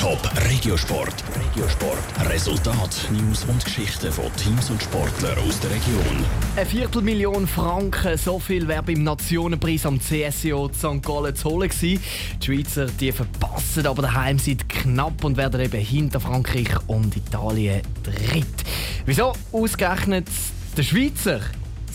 Top Regiosport. Regiosport. Resultat, News und Geschichten von Teams und Sportlern aus der Region. Eine Viertelmillion Franken, so viel wäre beim Nationenpreis am CSIO St. Gallen zu holen gewesen. Die Schweizer die verpassen aber daheim seit knapp und werden eben hinter Frankreich und Italien dritt. Wieso ausgerechnet der Schweizer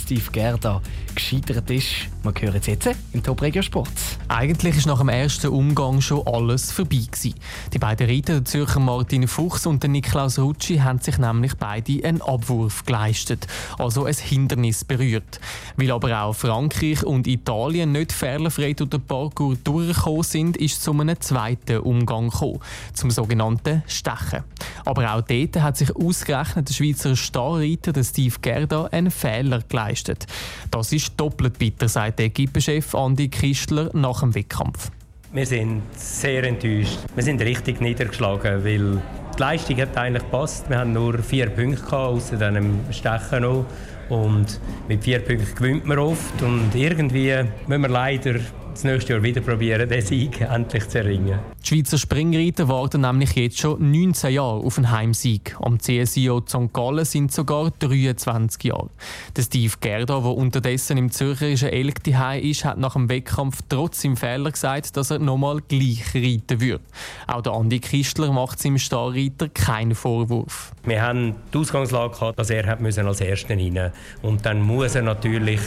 Steve Gerda gescheitert ist. Wir hören es jetzt im Top Regio Sport. Eigentlich ist nach dem ersten Umgang schon alles vorbei gewesen. Die beiden Reiter, der Zürcher Martin Fuchs und der Niklaus Rutschi, haben sich nämlich beide einen Abwurf geleistet, also ein Hindernis berührt. Weil aber auch Frankreich und Italien nicht fehlerfrei durch den Parcours durchgekommen sind, ist es zu einem zweiten Umgang gekommen, zum sogenannten Stechen. Aber auch dort hat sich ausgerechnet der Schweizer Starreiter Steve Gerda einen Fehler geleistet. Das ist doppelt bitter, sagt der Equipenchef Andi Kistler nach dem Wettkampf. Wir sind sehr enttäuscht. Wir sind richtig niedergeschlagen, weil die Leistung hat eigentlich gepasst. Wir haben nur vier Punkte gehabt, außer diesem Stechen noch. Und mit vier Punkten gewinnt man oft. Und irgendwie müssen wir leider das nächste Jahr wieder probieren, den Sieg endlich zu erringen. Die Schweizer Springreiter warten nämlich jetzt schon 19 Jahre auf einen Heimsieg. Am CSIO St. Gallen sind sogar 23 Jahre. Der Steve Gerda, der unterdessen im zürcherischen Elk ist, hat nach dem Wettkampf trotz im Fehler gesagt, dass er nochmal gleich reiten würde. Auch der Andi Kistler macht seinem Starreiter keinen Vorwurf. Wir haben die Ausgangslage gehabt, dass er als Erster rein Und dann muss er natürlich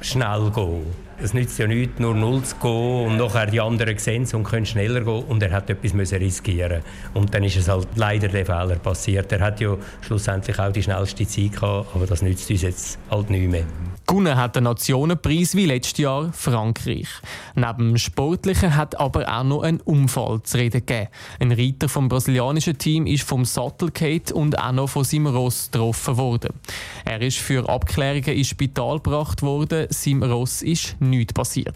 schnell gehen. Es nützt ja nichts, nur null zu gehen und nachher die anderen sehen es und können schneller gehen und er hat etwas müssen riskieren Und dann ist es halt leider der Fehler passiert. Er hat ja schlussendlich auch die schnellste Zeit gehabt, aber das nützt uns jetzt halt nicht mehr. Gewonnen hat den Nationenpreis wie letztes Jahr Frankreich. Neben dem Sportlichen hat aber auch noch ein Unfall zu reden gegeben. Ein Reiter vom brasilianischen Team ist vom Sattel und auch noch von seinem Ross getroffen worden. Er ist für Abklärungen ins Spital gebracht worden. Seinem Ross ist nichts passiert.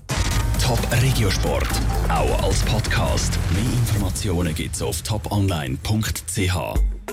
Top Regiosport, auch als Podcast. Mehr Informationen gibt's auf toponline.ch.